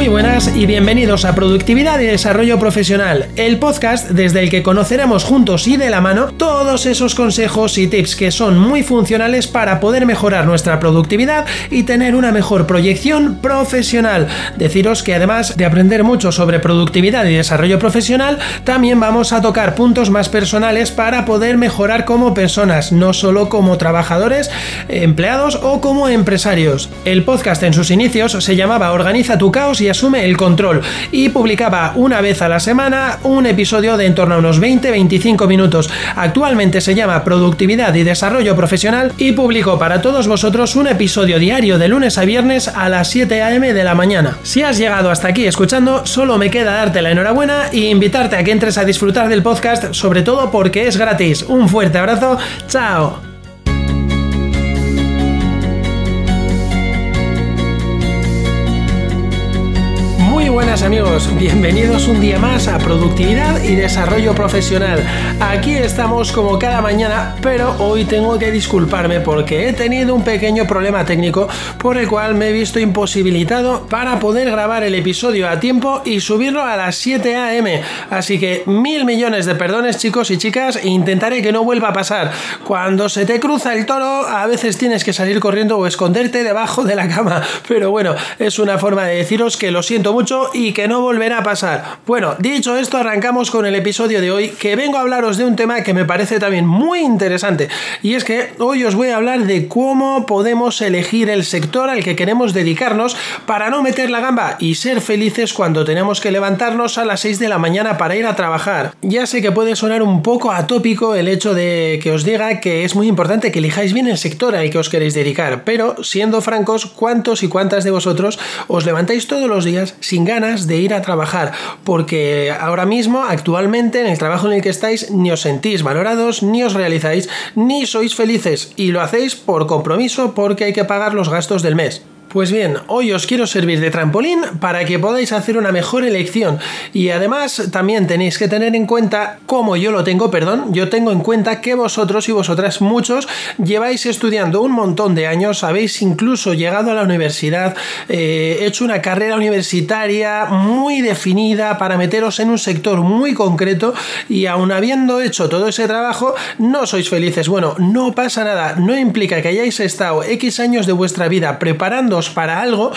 Muy buenas y bienvenidos a Productividad y Desarrollo Profesional, el podcast desde el que conoceremos juntos y de la mano todos esos consejos y tips que son muy funcionales para poder mejorar nuestra productividad y tener una mejor proyección profesional. Deciros que además de aprender mucho sobre productividad y desarrollo profesional, también vamos a tocar puntos más personales para poder mejorar como personas, no solo como trabajadores, empleados o como empresarios. El podcast en sus inicios se llamaba Organiza tu caos y asume el control y publicaba una vez a la semana un episodio de en torno a unos 20-25 minutos. Actualmente se llama Productividad y Desarrollo Profesional y publico para todos vosotros un episodio diario de lunes a viernes a las 7 a.m. de la mañana. Si has llegado hasta aquí escuchando, solo me queda darte la enhorabuena e invitarte a que entres a disfrutar del podcast, sobre todo porque es gratis. Un fuerte abrazo, chao. Amigos, bienvenidos un día más a Productividad y Desarrollo Profesional. Aquí estamos como cada mañana, pero hoy tengo que disculparme porque he tenido un pequeño problema técnico por el cual me he visto imposibilitado para poder grabar el episodio a tiempo y subirlo a las 7 a.m. Así que mil millones de perdones chicos y chicas e intentaré que no vuelva a pasar. Cuando se te cruza el toro a veces tienes que salir corriendo o esconderte debajo de la cama, pero bueno, es una forma de deciros que lo siento mucho y que no volverá a pasar. Bueno, dicho esto, arrancamos con el episodio de hoy, que vengo a hablaros de un tema que me parece también muy interesante. Y es que hoy os voy a hablar de cómo podemos elegir el sector al que queremos dedicarnos para no meter la gamba y ser felices cuando tenemos que levantarnos a las 6 de la mañana para ir a trabajar. Ya sé que puede sonar un poco atópico el hecho de que os diga que es muy importante que elijáis bien el sector al que os queréis dedicar, pero siendo francos, ¿cuántos y cuántas de vosotros os levantáis todos los días sin ganas de ir a trabajar, porque ahora mismo, actualmente, en el trabajo en el que estáis, ni os sentís valorados, ni os realizáis, ni sois felices, y lo hacéis por compromiso porque hay que pagar los gastos del mes. Pues bien, hoy os quiero servir de trampolín para que podáis hacer una mejor elección y además también tenéis que tener en cuenta, como yo lo tengo, perdón, yo tengo en cuenta que vosotros y vosotras muchos lleváis estudiando un montón de años, habéis incluso llegado a la universidad, eh, hecho una carrera universitaria muy definida para meteros en un sector muy concreto y aun habiendo hecho todo ese trabajo no sois felices. Bueno, no pasa nada, no implica que hayáis estado X años de vuestra vida preparando para algo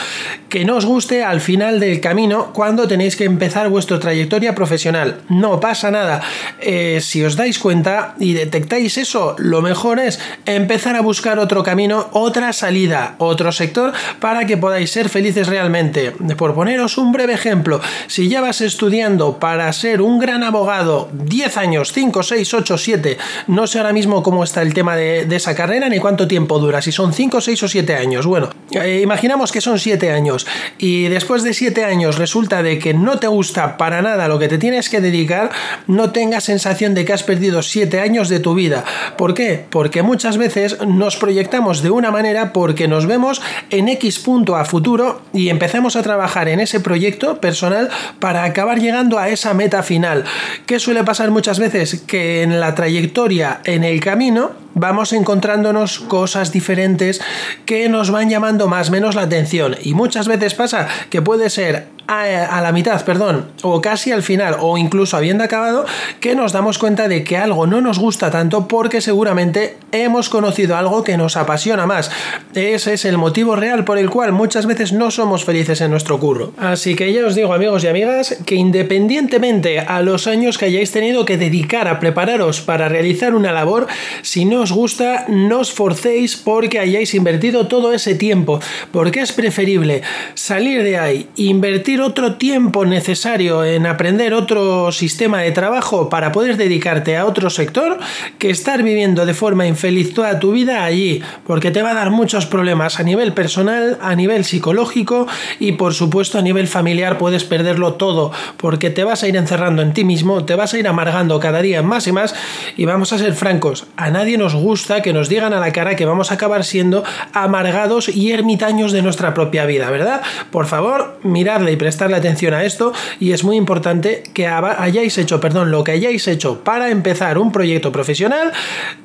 que no os guste al final del camino cuando tenéis que empezar vuestra trayectoria profesional. No pasa nada. Eh, si os dais cuenta y detectáis eso, lo mejor es empezar a buscar otro camino, otra salida, otro sector para que podáis ser felices realmente. Por poneros un breve ejemplo, si ya vas estudiando para ser un gran abogado 10 años, 5, 6, 8, 7, no sé ahora mismo cómo está el tema de, esa carrera ni cuánto tiempo dura, si son 5, 6 o 7 años. Bueno, eh, imaginamos que son 7 años y después de 7 años resulta de que no te gusta para nada lo que te tienes que dedicar, no tengas sensación de que has perdido 7 años de tu vida. ¿Por qué? Porque muchas veces nos proyectamos de una manera porque nos vemos en X punto a futuro y empezamos a trabajar en ese proyecto personal para acabar llegando a esa meta final. ¿Qué suele pasar muchas veces? Que en la trayectoria, en el camino, vamos encontrándonos cosas diferentes que nos van llamando más o menos la atención. Y muchas veces pasa que puede ser a, la mitad, perdón, o casi al final, o incluso habiendo acabado, que nos damos cuenta de que algo no nos gusta tanto porque seguramente hemos conocido algo que nos apasiona más. Ese es el motivo real por el cual muchas veces no somos felices en nuestro curro. Así que ya os digo, amigos y amigas, que independientemente a los años que hayáis tenido que dedicar a prepararos para realizar una labor, si no os gusta, no os forcéis porque hayáis invertido todo ese tiempo, porque es preferible salir de ahí, invertir otro tiempo necesario en aprender otro sistema de trabajo para poder dedicarte a otro sector que estar viviendo de forma infeliz toda tu vida allí, porque te va a dar muchos problemas a nivel personal, a nivel psicológico y por supuesto a nivel familiar puedes perderlo todo, porque te vas a ir encerrando en ti mismo, te vas a ir amargando cada día más y más y vamos a ser francos, a nadie nos gusta que nos digan a la cara que vamos a acabar siendo amargados y ermitaños de nuestra propia vida, ¿verdad? Por favor, miradle y prestarle atención a esto y es muy importante que hayáis hecho, perdón, lo que hayáis hecho para empezar un proyecto profesional,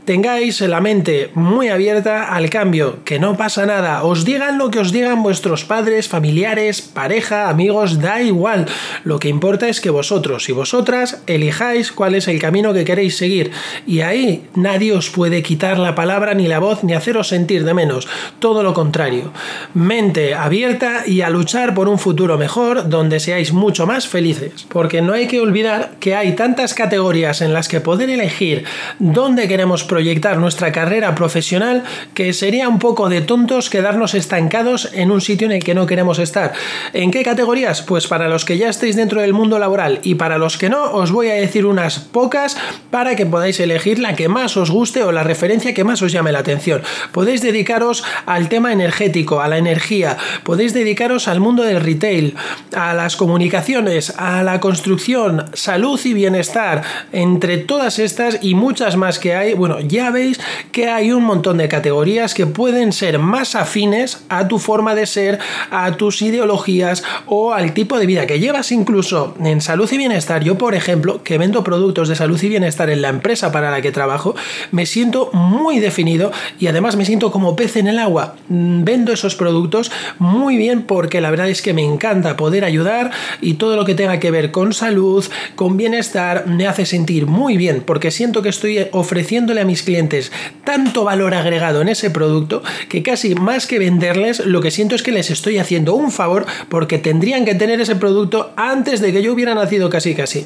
tengáis la mente muy abierta al cambio, que no pasa nada, os digan lo que os digan vuestros padres, familiares, pareja, amigos, da igual, lo que importa es que vosotros y vosotras elijáis cuál es el camino que queréis seguir. Y ahí nadie os puede quitar la palabra ni la voz ni haceros sentir de menos, todo lo contrario, mente abierta y a luchar por un futuro mejor donde seáis mucho más felices, porque no hay que olvidar que hay tantas categorías en las que poder elegir dónde queremos proyectar nuestra carrera profesional que sería un poco de tontos quedarnos estancados en un sitio en el que no queremos estar. ¿En qué categorías? Pues para los que ya estéis dentro del mundo laboral y para los que no, os voy a decir unas pocas para que podáis elegir la que más os guste o la referencia que más os llame la atención. Podéis dedicaros al tema energético, a la energía, podéis dedicaros al mundo del retail, a las comunicaciones, a la construcción, salud y bienestar, entre todas estas y muchas más que hay, bueno, ya veis que hay un montón de categorías que pueden ser más afines a tu forma de ser, a tus ideologías o al tipo de vida que llevas incluso en salud y bienestar. Yo, por ejemplo, que vendo productos de salud y bienestar en la empresa para la que trabajo, me siento muy definido y además me siento como pez en el agua. Mm, vendo esos productos muy bien porque la verdad es que me encanta poder ayudar y todo lo que tenga que ver con salud, con bienestar, me hace sentir muy bien porque siento que estoy ofreciéndole a mis clientes tanto valor agregado en ese producto que casi más que venderles, lo que siento es que les estoy haciendo un favor porque tendrían que tener ese producto antes de que yo hubiera nacido casi casi.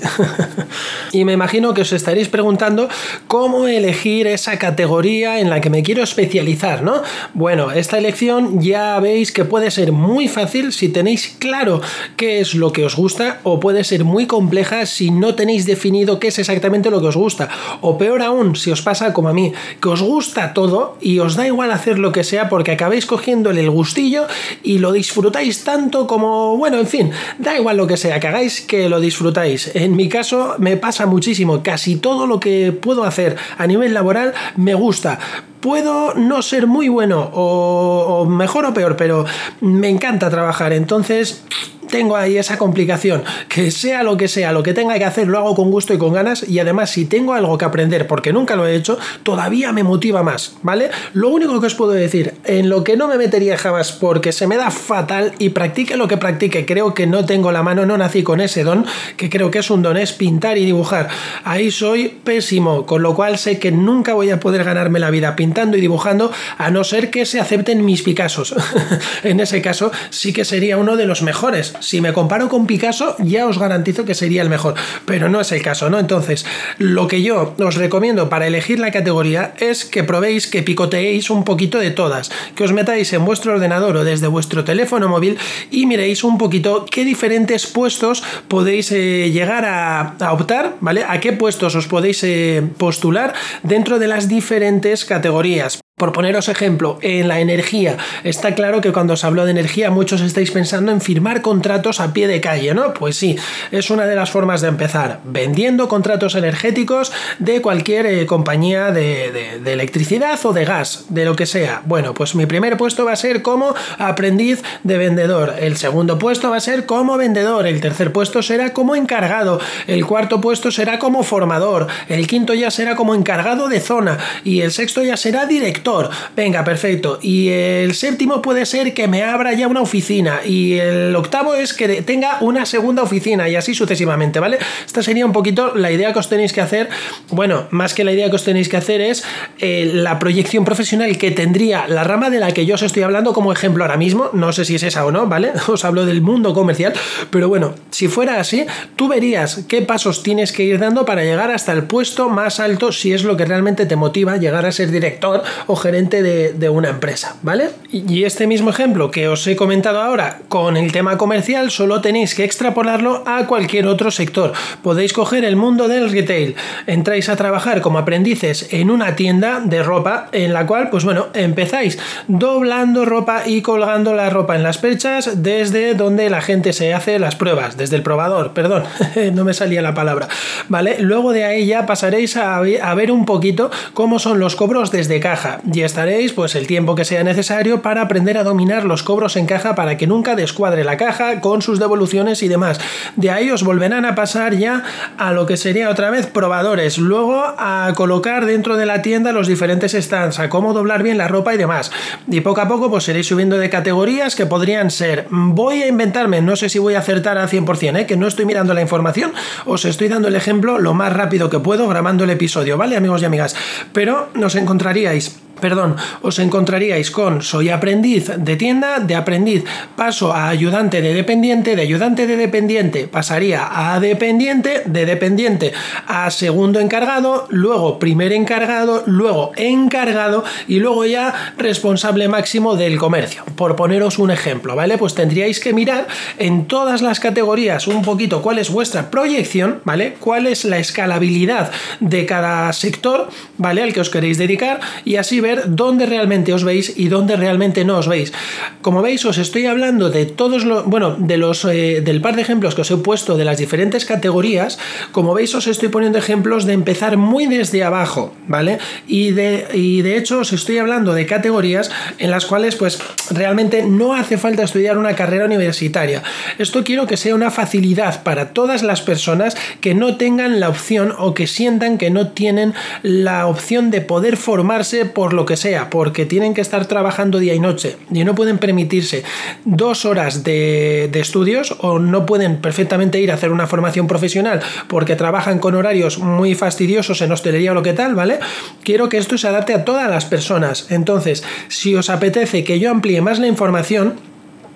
y me imagino que os estaréis preguntando cómo elegir esa categoría en la que me quiero especializar, ¿no? Bueno, esta elección ya veis que puede ser muy fácil si tenéis claro qué es lo que os gusta o puede ser muy compleja si no tenéis definido qué es exactamente lo que os gusta. O peor aún, si os pasa como a mí, que os gusta todo y os da igual hacer lo que sea porque acabéis cogiéndole el gustillo y lo disfrutáis tanto como, bueno, en fin, da igual lo que sea, que hagáis que lo disfrutáis. En mi caso me pasa muchísimo, casi todo lo que puedo hacer a nivel laboral me gusta puedo no ser muy bueno o, mejor o peor, pero me encanta trabajar. Entonces, tengo ahí esa complicación, que sea lo que sea, lo que tenga que hacer, lo hago con gusto y con ganas y además si tengo algo que aprender porque nunca lo he hecho, todavía me motiva más, ¿vale? Lo único que os puedo decir, en lo que no me metería jamás porque se me da fatal y practique lo que practique, creo que no tengo la mano, no nací con ese don, que creo que es un don, es pintar y dibujar. Ahí soy pésimo, con lo cual sé que nunca voy a poder ganarme la vida pintando y dibujando a no ser que se acepten mis Picassos. en ese caso sí que sería uno de los mejores si me comparo con Picasso, ya os garantizo que sería el mejor, pero no es el caso, ¿no? Entonces, lo que yo os recomiendo para elegir la categoría es que probéis, que picoteéis un poquito de todas, que os metáis en vuestro ordenador o desde vuestro teléfono móvil y miréis un poquito qué diferentes puestos podéis eh, llegar a, optar, ¿vale? A qué puestos os podéis eh, postular dentro de las diferentes categorías. Por poneros ejemplo, en la energía, está claro que cuando os hablo de energía muchos estáis pensando en firmar contratos a pie de calle, ¿no? Pues sí, es una de las formas de empezar, vendiendo contratos energéticos de cualquier eh, compañía de, de, electricidad o de gas, de lo que sea. Bueno, pues mi primer puesto va a ser como aprendiz de vendedor, el segundo puesto va a ser como vendedor, el tercer puesto será como encargado, el cuarto puesto será como formador, el quinto ya será como encargado de zona y el sexto ya será director Venga, perfecto. Y el séptimo puede ser que me abra ya una oficina. Y el octavo es que tenga una segunda oficina y así sucesivamente, ¿vale? Esta sería un poquito la idea que os tenéis que hacer. Bueno, más que la idea que os tenéis que hacer es eh, la proyección profesional que tendría la rama de la que yo os estoy hablando como ejemplo ahora mismo. No sé si es esa o no, ¿vale? Os hablo del mundo comercial. Pero bueno, si fuera así, tú verías qué pasos tienes que ir dando para llegar hasta el puesto más alto si es lo que realmente te motiva llegar a ser director gerente de, una empresa, ¿vale? Y este mismo ejemplo que os he comentado ahora con el tema comercial, solo tenéis que extrapolarlo a cualquier otro sector. Podéis coger el mundo del retail, entráis a trabajar como aprendices en una tienda de ropa en la cual, pues bueno, empezáis doblando ropa y colgando la ropa en las perchas desde donde la gente se hace las pruebas, desde el probador, perdón, no me salía la palabra, ¿vale? Luego de ahí ya pasaréis a ver un poquito cómo son los cobros desde caja y estaréis pues el tiempo que sea necesario para aprender a dominar los cobros en caja para que nunca descuadre la caja con sus devoluciones y demás. De ahí os volverán a pasar ya a lo que sería otra vez probadores, luego a colocar dentro de la tienda los diferentes stands, a cómo doblar bien la ropa y demás. Y poco a poco pues seréis subiendo de categorías que podrían ser, voy a inventarme, no sé si voy a acertar al 100%, ¿eh? que no estoy mirando la información, os estoy dando el ejemplo lo más rápido que puedo grabando el episodio, ¿vale amigos y amigas? Pero nos encontraríais perdón, os encontraríais con soy aprendiz de tienda, de aprendiz paso a ayudante de dependiente, de ayudante de dependiente pasaría a dependiente, de dependiente a segundo encargado, luego primer encargado, luego encargado y luego ya responsable máximo del comercio. Por poneros un ejemplo, ¿vale? Pues tendríais que mirar en todas las categorías un poquito cuál es vuestra proyección, ¿vale? Cuál es la escalabilidad de cada sector, ¿vale? Al que os queréis dedicar y así ver dónde realmente os veis y dónde realmente no os veis. Como veis, os estoy hablando de todos los, bueno, de los, eh, del par de ejemplos que os he puesto de las diferentes categorías. Como veis, os estoy poniendo ejemplos de empezar muy desde abajo, ¿vale? Y de, y de hecho, os estoy hablando de categorías en las cuales, pues, realmente no hace falta estudiar una carrera universitaria. Esto quiero que sea una facilidad para todas las personas que no tengan la opción o que sientan que no tienen la opción de poder formarse por lo que sea, porque tienen que estar trabajando día y noche y no pueden permitirse dos horas de, de estudios o no pueden perfectamente ir a hacer una formación profesional porque trabajan con horarios muy fastidiosos en hostelería o lo que tal, ¿vale? Quiero que esto se adapte a todas las personas. Entonces, si os apetece que yo amplíe más la información,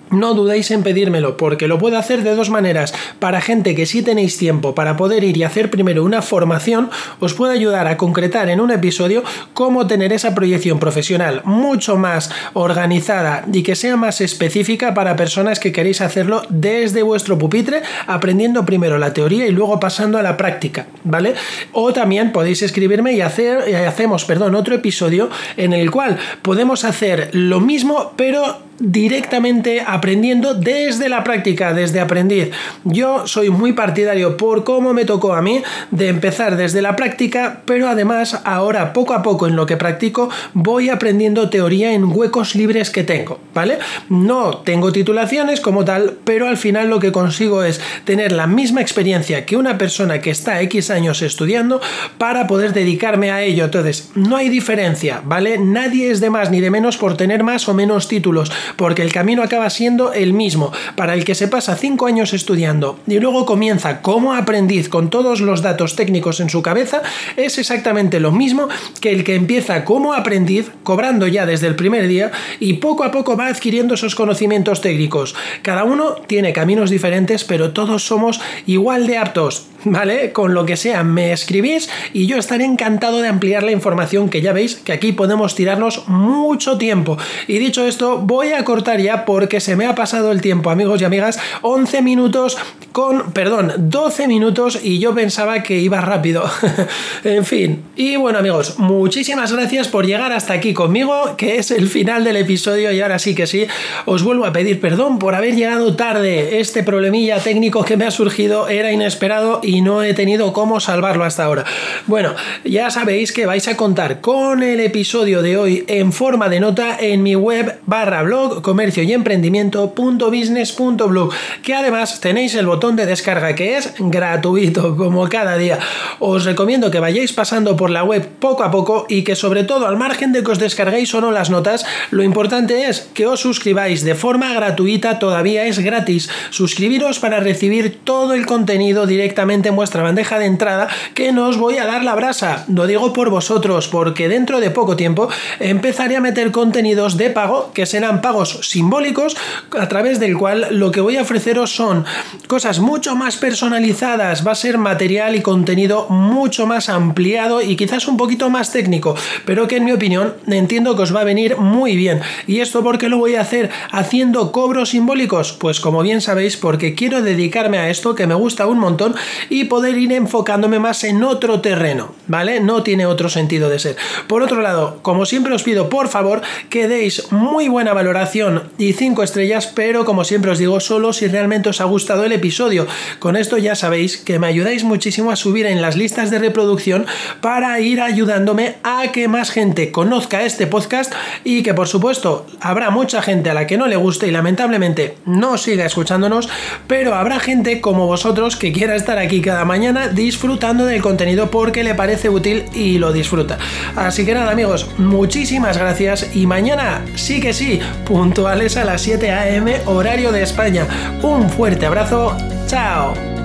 no dudéis en pedírmelo, porque lo puedo hacer de dos maneras. Para gente que sí tenéis tiempo para poder ir y hacer primero una formación, os puedo ayudar a concretar en un episodio cómo tener esa proyección profesional mucho más organizada y que sea más específica para personas que queréis hacerlo desde vuestro pupitre, aprendiendo primero la teoría y luego pasando a la práctica, ¿vale? O también podéis escribirme y hacer, y hacemos, perdón, otro episodio en el cual podemos hacer lo mismo, pero directamente aprendiendo desde la práctica, desde aprendiz. Yo soy muy partidario por cómo me tocó a mí de empezar desde la práctica, pero además ahora poco a poco en lo que practico voy aprendiendo teoría en huecos libres que tengo, ¿vale? No tengo titulaciones como tal, pero al final lo que consigo es tener la misma experiencia que una persona que está X años estudiando para poder dedicarme a ello. Entonces, no hay diferencia, ¿vale? Nadie es de más ni de menos por tener más o menos títulos porque el camino acaba siendo el mismo. Para el que se pasa cinco años estudiando y luego comienza como aprendiz con todos los datos técnicos en su cabeza, es exactamente lo mismo que el que empieza como aprendiz, cobrando ya desde el primer día y poco a poco va adquiriendo esos conocimientos técnicos. Cada uno tiene caminos diferentes, pero todos somos igual de aptos ¿vale? Con lo que sea, me escribís y yo estaré encantado de ampliar la información que ya veis que aquí podemos tirarnos mucho tiempo. Y dicho esto, voy a cortar ya porque se me ha pasado el tiempo, amigos y amigas, 11 minutos con, perdón, 12 minutos y yo pensaba que iba rápido. en fin, y bueno amigos, muchísimas gracias por llegar hasta aquí conmigo, que es el final del episodio y ahora sí que sí, os vuelvo a pedir perdón por haber llegado tarde. Este problemilla técnico que me ha surgido era inesperado y no he tenido cómo salvarlo hasta ahora. Bueno, ya sabéis que vais a contar con el episodio de hoy en forma de nota en mi web barra blog comercio y emprendimiento.business.blog que además tenéis el botón de descarga que es gratuito como cada día. Os recomiendo que vayáis pasando por la web poco a poco y que sobre todo al margen de que os descarguéis o no las notas, lo importante es que os suscribáis de forma gratuita, todavía es gratis. Suscribiros para recibir todo el contenido directamente en vuestra bandeja de entrada que no os voy a dar la brasa. Lo digo por vosotros, porque dentro de poco tiempo empezaré a meter contenidos de pago que serán pagos simbólicos a través del cual lo que voy a ofreceros son cosas mucho más personalizadas, va a ser material y contenido mucho más ampliado y quizás un poquito más técnico, pero que en mi opinión entiendo que os va a venir muy bien. ¿Y esto por qué lo voy a hacer haciendo cobros simbólicos? Pues como bien sabéis, porque quiero dedicarme a esto que me gusta un montón y poder ir enfocándome más en otro terreno, ¿vale? No tiene otro sentido de ser. Por otro lado, como siempre os pido, por favor, que deis muy buena valoración y 5 estrellas, pero como siempre os digo, solo si realmente os ha gustado el episodio. Con esto ya sabéis que me ayudáis muchísimo a subir en las listas de reproducción para ir ayudándome a que más gente conozca este podcast y que por supuesto habrá mucha gente a la que no le guste y lamentablemente no siga escuchándonos, pero habrá gente como vosotros que quiera estar aquí cada mañana disfrutando del contenido porque le parece útil y lo disfruta. Así que nada amigos, muchísimas gracias y mañana sí que sí, puntuales a las 7 a.m. horario de España. Un fuerte abrazo, chao.